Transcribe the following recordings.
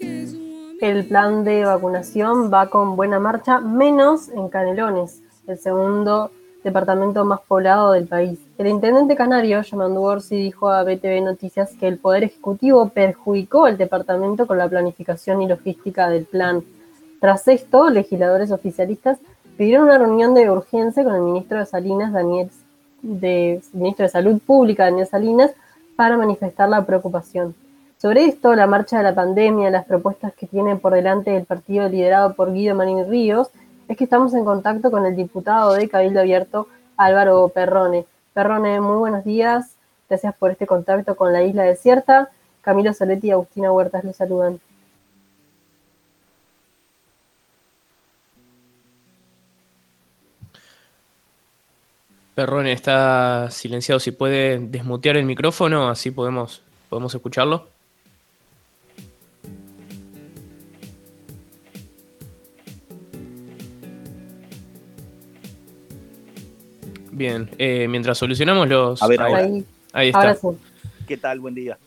El plan de vacunación va con buena marcha, menos en Canelones, el segundo departamento más poblado del país. El intendente canario, Yamandu Orsi, dijo a BTV Noticias que el Poder Ejecutivo perjudicó al departamento con la planificación y logística del plan. Tras esto, legisladores oficialistas pidieron una reunión de urgencia con el ministro de Salinas, Daniel, ministro de Salud Pública, Daniel Salinas, para manifestar la preocupación. Sobre esto, la marcha de la pandemia, las propuestas que tiene por delante el partido liderado por Guido Marín Ríos, es que estamos en contacto con el diputado de Cabildo Abierto, Álvaro Perrone. Perrone, muy buenos días. Gracias por este contacto con la isla desierta. Camilo Soletti y Agustina Huertas los saludan. Perrone está silenciado. Si puede desmutear el micrófono, así podemos, podemos escucharlo. Bien, eh, mientras solucionamos los... A ver, ahora. Ahí, está. ¿Qué tal? Buen día.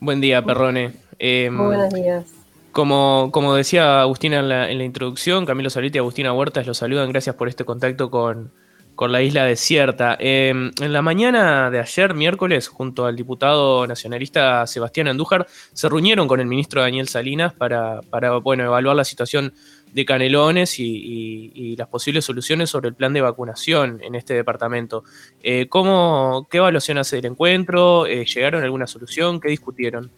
Buen día, Perrone. Em, Muy buenos días. Como, como decía Agustina en la, en la introducción, Camilo Saliti y Agustina Huertas los saludan. Gracias por este contacto con, con la isla desierta. Em, en la mañana de ayer, miércoles, junto al diputado nacionalista Sebastián Andújar, se reunieron con el ministro Daniel Salinas para, para bueno, evaluar la situación de Canelones y, las posibles soluciones sobre el plan de vacunación en este departamento. Eh, ¿cómo, ¿Qué evaluación hace del encuentro? Eh, ¿Llegaron a alguna solución? ¿Qué discutieron?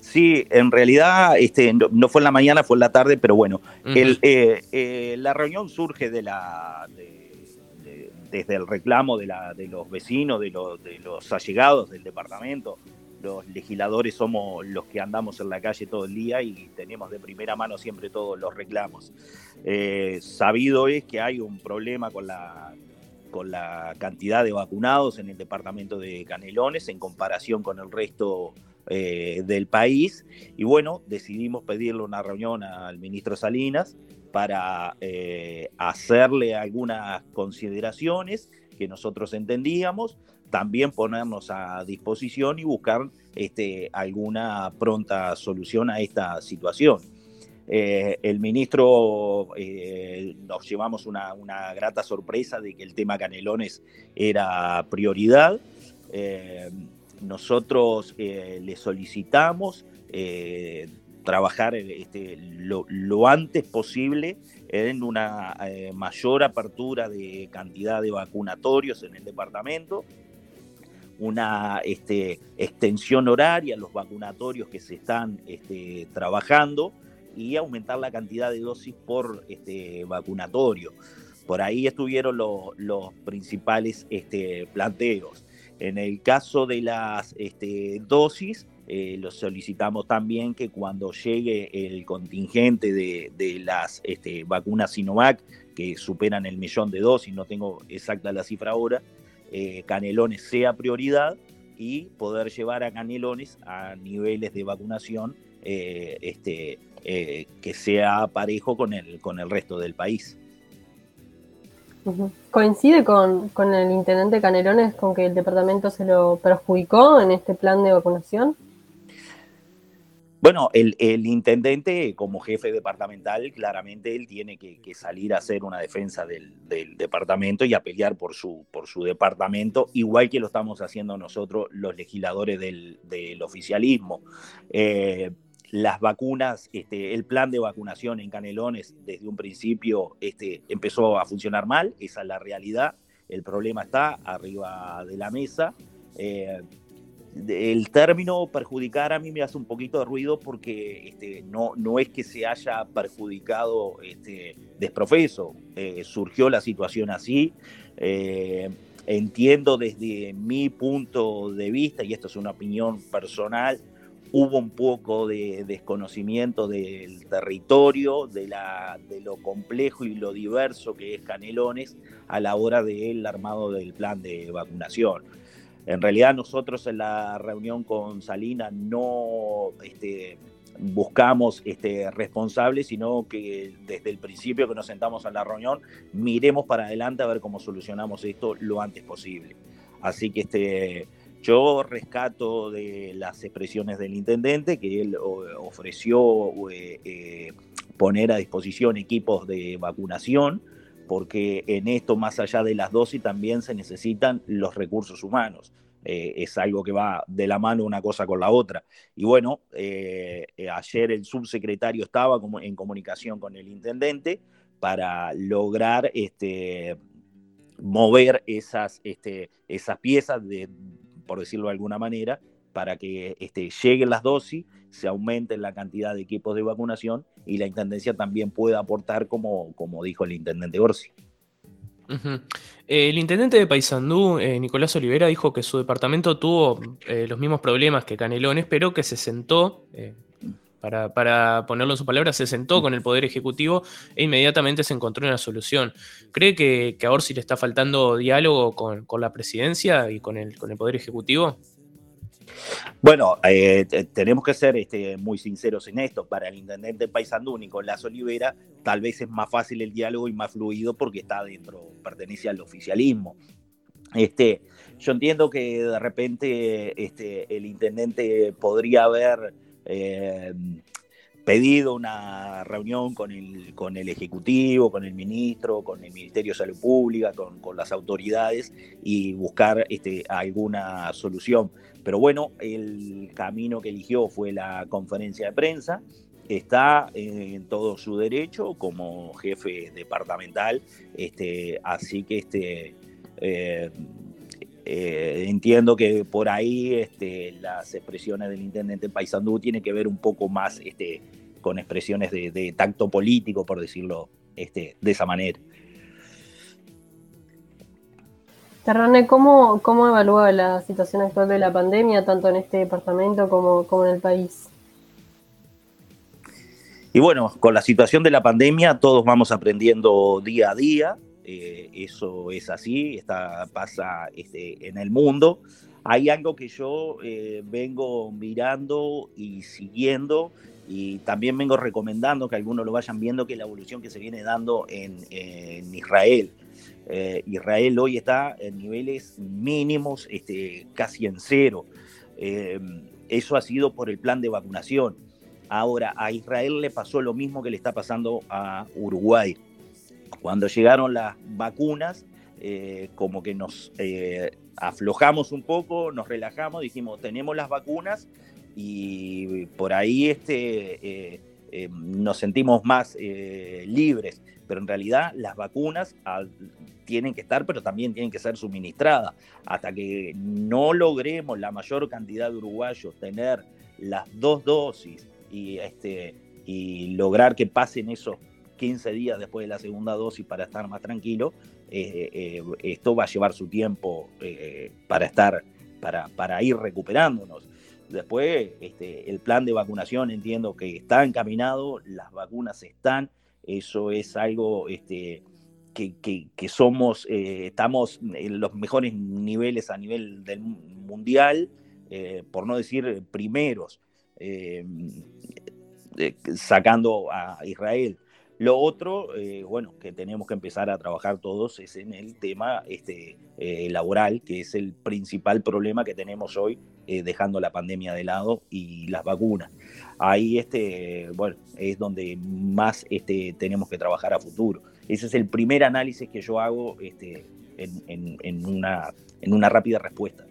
Sí, en realidad este, no, fue en la mañana, fue en la tarde, pero bueno, eh, la reunión surge de la desde el reclamo de, la, de los vecinos, de, de los allegados del departamento. Los legisladores somos los que andamos en la calle todo el día y tenemos de primera mano siempre todos los reclamos. Eh, sabido es que hay un problema con la, con la cantidad de vacunados en el departamento de Canelones en comparación con el resto eh, del país. Y bueno, decidimos pedirle una reunión al ministro Salinas para eh, hacerle algunas consideraciones que nosotros entendíamos, también ponernos a disposición y buscar este, alguna pronta solución a esta situación. Eh, el ministro eh, nos llevamos una, grata sorpresa de que el tema Canelones era prioridad. nosotros le solicitamos trabajar este, lo, antes posible en una eh, mayor apertura de cantidad de vacunatorios en el departamento, una este, extensión horaria los vacunatorios que se están este, trabajando y aumentar la cantidad de dosis por este, vacunatorio. Por ahí estuvieron los principales este, planteos. En el caso de las dosis, eh, solicitamos también que cuando llegue el contingente de, las este, vacunas Sinovac, que superan el millón de dosis, no tengo exacta la cifra ahora, eh, Canelones sea prioridad y poder llevar a Canelones a niveles de vacunación eh, este, que sea parejo con el, con el resto del país. ¿Coincide con, con, el intendente Canelones con que el departamento se lo perjudicó en este plan de vacunación? Bueno, el, intendente como jefe departamental, claramente él tiene que, salir a hacer una defensa del, departamento y a pelear por su, por su departamento, igual que lo estamos haciendo nosotros los legisladores del, oficialismo. Eh, las vacunas, este, el plan de vacunación en Canelones desde un principio este, empezó a funcionar mal, esa es la realidad, el problema está arriba de la mesa. Eh, el término perjudicar a mí me hace un poquito de ruido porque este, no, no es que se haya perjudicado este, desprofeso, eh, surgió la situación así. Eh, entiendo desde mi punto de vista, y esto es una opinión personal, hubo un poco de desconocimiento del territorio, de, la, de lo complejo y lo diverso que es Canelones a la hora del armado del plan de vacunación. En realidad nosotros en la reunión con Salina no este, buscamos este, responsables, sino que desde el principio que nos sentamos a la reunión miremos para adelante a ver cómo solucionamos esto lo antes posible. Así que este, Yo rescato de las expresiones del intendente que él ofreció eh, eh, poner a disposición equipos de vacunación, porque en esto, más allá de las dosis, también se necesitan los recursos humanos. Eh, es algo que va de la mano una cosa con la otra. Y bueno, ayer el subsecretario estaba en comunicación con el intendente para lograr este, mover esas, este, esas piezas de por decirlo de alguna manera, para que este, lleguen las dosis, se aumente la cantidad de equipos de vacunación y la Intendencia también pueda aportar, como, como dijo el Intendente Orsi. El intendente de Paysandú, eh, Nicolás Olivera, dijo que su departamento tuvo eh, los mismos problemas que Canelones, pero que se sentó, eh, para, ponerlo en sus palabras, se sentó con el Poder Ejecutivo e inmediatamente se encontró una solución. ¿Cree que, que a Orsi le está faltando diálogo con, la presidencia y con el, con el Poder Ejecutivo? Bueno, eh, tenemos que ser este, muy sinceros en esto. Para el intendente Paysandú, Nicolás Olivera, tal vez es más fácil el diálogo y más fluido porque está dentro, pertenece al oficialismo. Este, yo entiendo que de repente este, el intendente podría haber eh, pedido una reunión con el, con el Ejecutivo, con el ministro, con el Ministerio de Salud Pública, con, las autoridades y buscar este, alguna solución. Pero bueno, el camino que eligió fue la conferencia de prensa. Está en todo su derecho como jefe departamental, este, así que este, eh, eh, entiendo que por ahí este, las expresiones del intendente Paysandú tienen que ver un poco más con expresiones de, tacto político, por decirlo de esa manera. Terrane, ¿cómo, ¿cómo evalúa la situación actual de la pandemia, tanto en este departamento como, como en el país? Y bueno, con la situación de la pandemia todos vamos aprendiendo día a día. Eh, eso es así, está, pasa este, en el mundo. Hay algo que yo eh, vengo mirando y siguiendo y también vengo recomendando que algunos lo vayan viendo, que es la evolución que se viene dando en, Israel. Eh, Israel hoy está en niveles mínimos, este, casi en cero. eso ha sido por el plan de vacunación. Ahora, a Israel le pasó lo mismo que le está pasando a Uruguay. Cuando llegaron las vacunas, eh, como que nos eh, aflojamos un poco, nos relajamos, dijimos, tenemos las vacunas y por ahí este, eh, nos sentimos más libres, pero en realidad las vacunas tienen que estar, pero también tienen que ser suministradas. Hasta que no logremos la mayor cantidad de uruguayos tener las dos dosis y, este, lograr que pasen esos 15 días después de la segunda dosis para estar más tranquilo, eh, eh, esto va a llevar su tiempo eh, para estar, para, ir recuperándonos. Después, este, el plan de vacunación entiendo que está encaminado, las vacunas están, eso es algo este, que, que, somos, estamos en los mejores niveles a nivel del mundial, por no decir primeros, sacando a Israel. Lo otro, eh, bueno, que tenemos que empezar a trabajar todos es en el tema este, eh, laboral, que es el principal problema que tenemos hoy, eh, dejando la pandemia de lado y las vacunas. Ahí, este, bueno, es donde más este, tenemos que trabajar a futuro. Ese es el primer análisis que yo hago este, en, una, en una rápida respuesta.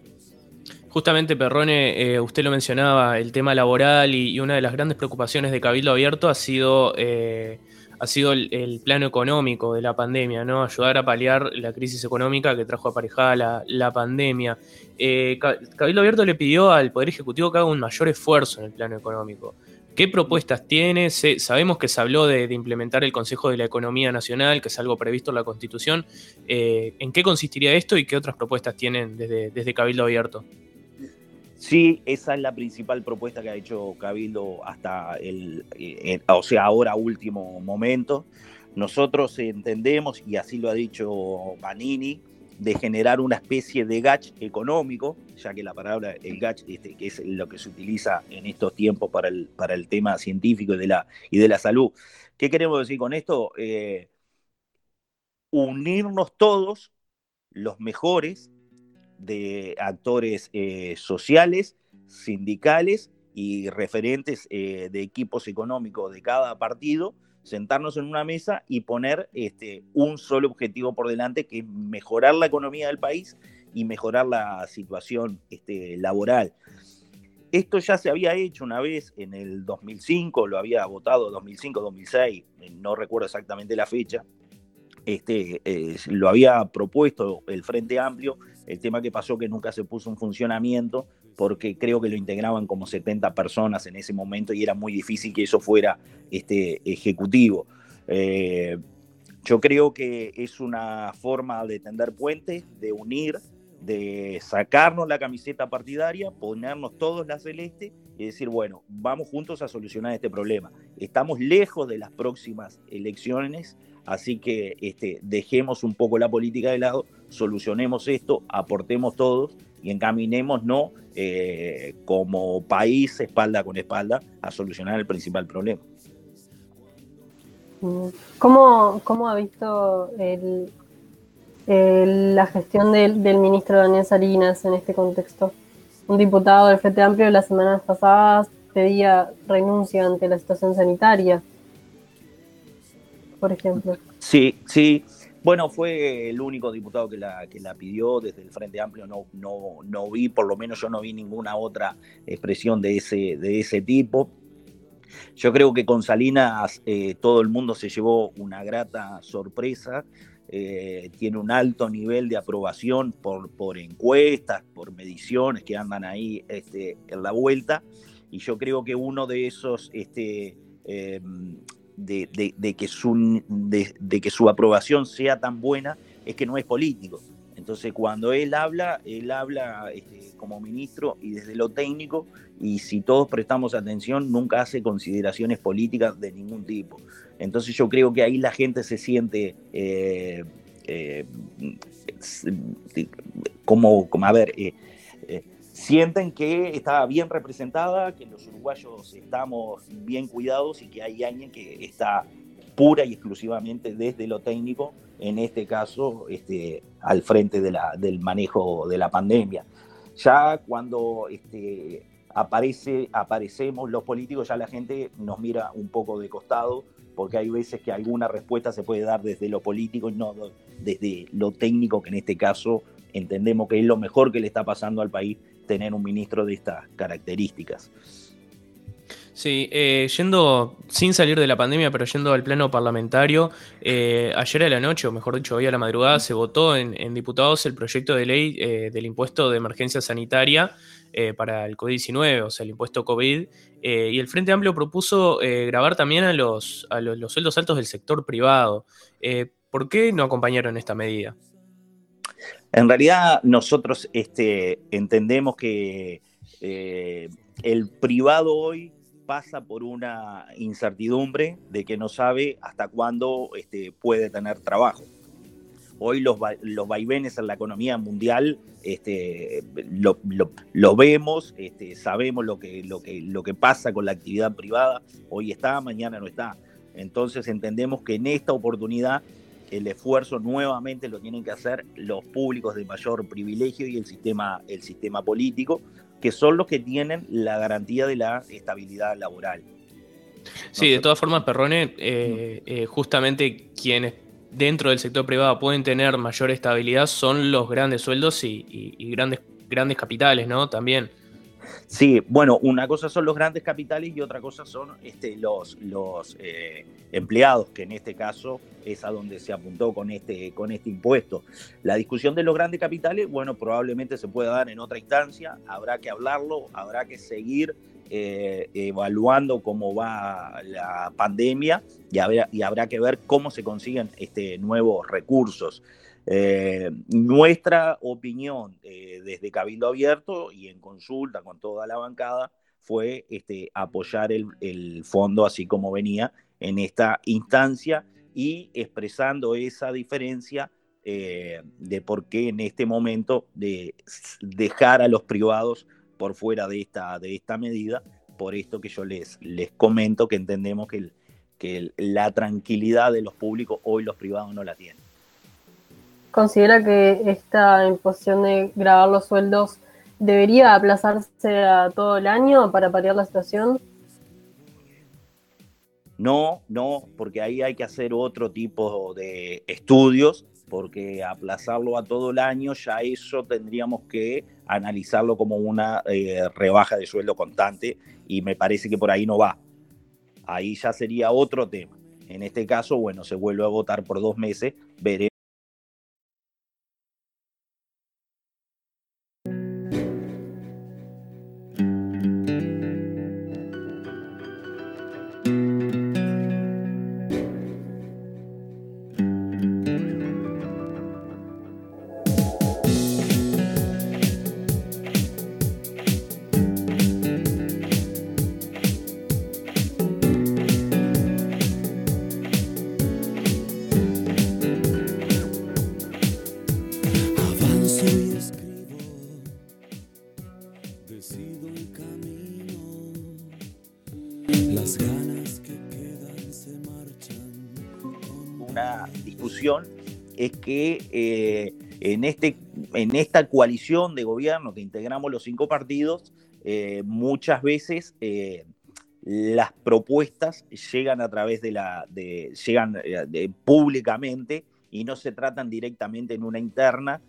Justamente, Perrone, usted lo mencionaba, el tema laboral y, una de las grandes preocupaciones de Cabildo Abierto ha sido ha sido el, plano económico de la pandemia, ¿no? Ayudar a paliar la crisis económica que trajo aparejada la, pandemia. Eh, Cabildo Abierto le pidió al Poder Ejecutivo que haga un mayor esfuerzo en el plano económico. ¿Qué propuestas tiene? sabemos que se habló de, implementar el Consejo de la Economía Nacional, que es algo previsto en la Constitución. Eh, ¿En qué consistiría esto y qué otras propuestas tienen desde, desde Cabildo Abierto? Sí, esa es la principal propuesta que ha hecho Cabildo hasta el, eh, o sea, ahora último momento. Nosotros entendemos, y así lo ha dicho Manini, de generar una especie de gach económico, ya que la palabra el gach, este, que es lo que se utiliza en estos tiempos para el, para el tema científico y de, la, y de la salud. ¿Qué queremos decir con esto? Eh, unirnos todos, los mejores, de actores eh, sociales, sindicales y referentes de equipos económicos de cada partido, sentarnos en una mesa y poner este, un solo objetivo por delante, que es mejorar la economía del país y mejorar la situación este, laboral. Esto ya se había hecho una vez en el 2005, lo había votado 2005-2006, no recuerdo exactamente la fecha. Este, eh, lo había propuesto el Frente Amplio, el tema que pasó que nunca se puso en funcionamiento porque creo que lo integraban como 70 personas en ese momento y era muy difícil que eso fuera este, ejecutivo. Eh, yo creo que es una forma de tender puentes, de unir de sacarnos la camiseta partidaria, ponernos todos la celeste y decir, bueno, vamos juntos a solucionar este problema. Estamos lejos de las próximas elecciones, así que este, dejemos un poco la política de lado, solucionemos esto, aportemos todos y encaminemos no eh, como país espalda con espalda a solucionar el principal problema. ¿Cómo, cómo ha visto el, la gestión del, ministro Daniel Salinas en este contexto. Un diputado del Frente Amplio las semanas pasadas pedía renuncia ante la situación sanitaria, por ejemplo. Sí, sí. Bueno, fue el único diputado que la, que la pidió desde el Frente Amplio. No, no, no vi, por lo menos yo no vi ninguna otra expresión de ese, de ese tipo. Yo creo que con Salinas eh, todo el mundo se llevó una grata sorpresa eh, tiene un alto nivel de aprobación por, por encuestas, por mediciones que andan ahí este, en la vuelta, y yo creo que uno de esos, este, em, de, que su, de, que su aprobación sea tan buena, es que no es político. Entonces, cuando él habla, él habla este, como ministro y desde lo técnico, y si todos prestamos atención, nunca hace consideraciones políticas de ningún tipo. Entonces yo creo que ahí la gente se siente eh, eh, como, como, a ver, eh, sienten que está bien representada, que los uruguayos estamos bien cuidados y que hay alguien que está pura y exclusivamente desde lo técnico, en este caso este, al frente del manejo de la pandemia. Ya cuando este, aparece, aparecemos los políticos, ya la gente nos mira un poco de costado porque hay veces que alguna respuesta se puede dar desde lo político y no desde lo técnico, que en este caso entendemos que es lo mejor que le está pasando al país tener un ministro de estas características. Sí, eh, yendo, sin salir de la pandemia, pero yendo al plano parlamentario, eh, ayer a la noche, o mejor dicho, hoy a la madrugada, se votó en, diputados el proyecto de ley eh, del impuesto de emergencia sanitaria para el COVID-19, o sea, el impuesto COVID, y el Frente Amplio propuso grabar también a, los, a los, sueldos altos del sector privado. ¿Por qué no acompañaron esta medida? En realidad nosotros este, entendemos que el privado hoy pasa por una incertidumbre de que no sabe hasta cuándo este, puede tener trabajo. Hoy los, los vaivenes en la economía mundial este, lo, vemos, este, sabemos lo lo, que, lo que pasa con la actividad privada. Hoy está, mañana no está. Entonces entendemos que en esta oportunidad el esfuerzo nuevamente lo tienen que hacer los públicos de mayor privilegio y el sistema, el sistema político, que son los que tienen la garantía de la estabilidad laboral. Sí, de todas formas, Perrone, eh, eh, justamente quienes dentro del sector privado pueden tener mayor estabilidad son los grandes sueldos y, grandes, grandes capitales, ¿no? También. Sí, bueno, una cosa son los grandes capitales y otra cosa son este, los, los eh, empleados, que en este caso es a donde se apuntó con este, con este impuesto. La discusión de los grandes capitales, bueno, probablemente se pueda dar en otra instancia, habrá que hablarlo, habrá que seguir eh, evaluando cómo va la pandemia y habrá, que ver cómo se consiguen este, nuevos recursos. Eh, nuestra opinión eh, desde Cabildo Abierto y en consulta con toda la bancada fue este, apoyar el, el, fondo así como venía en esta instancia y expresando esa diferencia de por qué en este momento de dejar a los privados por fuera de esta, de esta medida, por esto que yo les, les comento, que entendemos que, que la tranquilidad de los públicos hoy los privados no la tienen. considera que esta imposición de grabar los sueldos debería aplazarse a todo el año para paliar la situación? No, no, porque ahí hay que hacer otro tipo de estudios, porque aplazarlo a todo el año, ya eso tendríamos que analizarlo como una eh, rebaja de sueldo constante y me parece que por ahí no va. Ahí ya sería otro tema. En este caso, bueno, se vuelve a votar por dos meses, veremos es que eh, en, este, en esta coalición de gobierno que integramos los cinco partidos, eh, muchas veces eh, las propuestas llegan a través de la, llegan públicamente y no se tratan directamente en una interna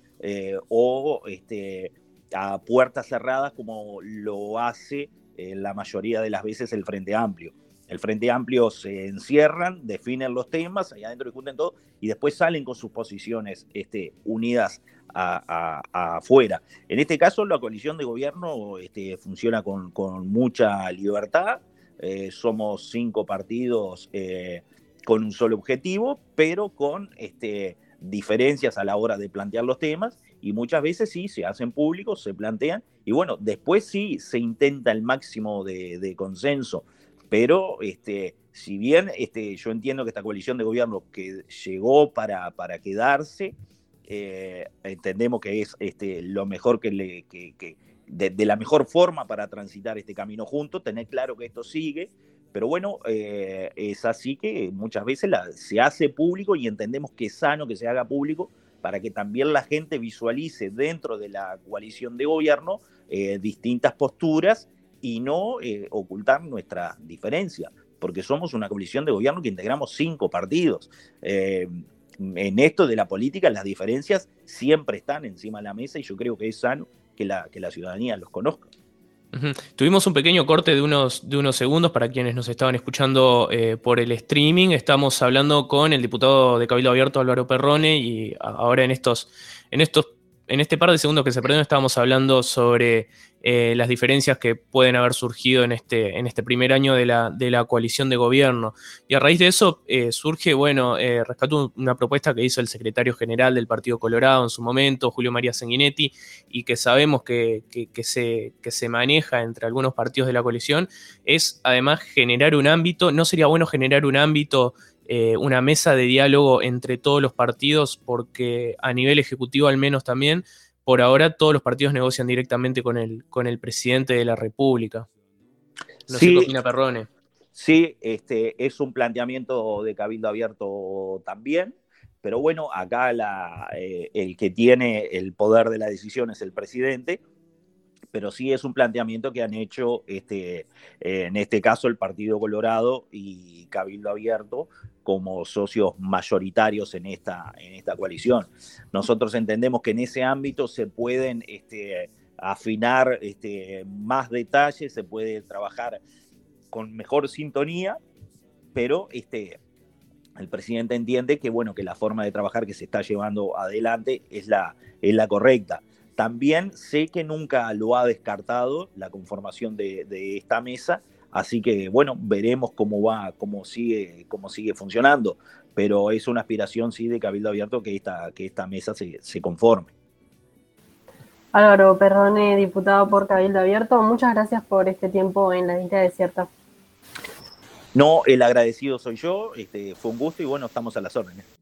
o este, a puertas cerradas como lo hace la mayoría de las veces el Frente Amplio el Frente Amplio se encierran, definen los temas, allá adentro discuten todo y después salen con sus posiciones este, unidas afuera. En este caso, la coalición de gobierno este, funciona con, mucha libertad. Eh, somos cinco partidos eh, con un solo objetivo, pero con este, diferencias a la hora de plantear los temas y muchas veces sí se hacen públicos, se plantean y bueno, después sí se intenta el máximo de consenso pero este, si bien este, yo entiendo que esta coalición de gobierno que llegó para, para quedarse, eh, entendemos que es este, lo mejor que le, que, de, la mejor forma para transitar este camino juntos, tener claro que esto sigue, pero bueno, eh, es así que muchas veces se hace público y entendemos que es sano que se haga público para que también la gente visualice dentro de la coalición de gobierno eh, distintas posturas y no eh, ocultar nuestra diferencia, porque somos una coalición de gobierno que integramos cinco partidos. Eh, en esto de la política las diferencias siempre están encima de la mesa y yo creo que es sano que la, que la ciudadanía los conozca. Tuvimos un pequeño corte de unos, de unos segundos para quienes nos estaban escuchando eh, por el streaming. Estamos hablando con el diputado de Cabildo Abierto Álvaro Perrone y ahora en estos, en estos en este par de segundos que se perdieron estábamos hablando sobre eh, las diferencias que pueden haber surgido en este, en este primer año de la, de la coalición de gobierno. Y a raíz de eso eh, surge, bueno, eh, rescato una propuesta que hizo el secretario general del Partido Colorado en su momento, Julio María Sanguinetti, y que sabemos que, se, que se maneja entre algunos partidos de la coalición, es además generar un ámbito, no sería bueno generar un ámbito eh, una mesa de diálogo entre todos los partidos, porque a nivel ejecutivo al menos también, por ahora todos los partidos negocian directamente con el, con el presidente de la República. No sí, sé qué opina Perrone. Sí, este, es un planteamiento de cabildo abierto también, pero bueno, acá eh, el que tiene el poder de la decisión es el presidente, pero sí es un planteamiento que han hecho este, en este caso el Partido Colorado y Cabildo Abierto como socios mayoritarios en esta, en esta coalición. Nosotros entendemos que en ese ámbito se pueden este, afinar este, más detalles, se puede trabajar con mejor sintonía, pero este, el presidente entiende que, bueno, que la forma de trabajar que se está llevando adelante es la, es la correcta. También sé que nunca lo ha descartado la conformación de, de esta mesa, Así que bueno, veremos cómo va, cómo sigue, cómo sigue funcionando. Pero es una aspiración, sí, de Cabildo Abierto que esta, que esta mesa se, conforme. Álvaro Perrone, diputado por Cabildo Abierto, muchas gracias por este tiempo en la isla desierta. No, el agradecido soy yo, este, fue un gusto y bueno, estamos a las órdenes.